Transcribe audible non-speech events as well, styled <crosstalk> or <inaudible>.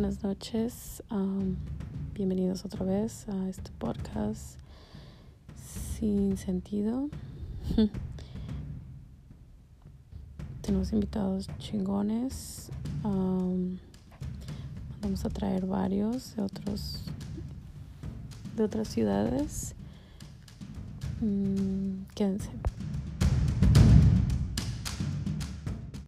buenas noches. bienvenidos otra vez a este podcast sin sentido. <laughs> Tenemos invitados chingones. vamos a traer varios de otros de otras ciudades. Mm, quédense.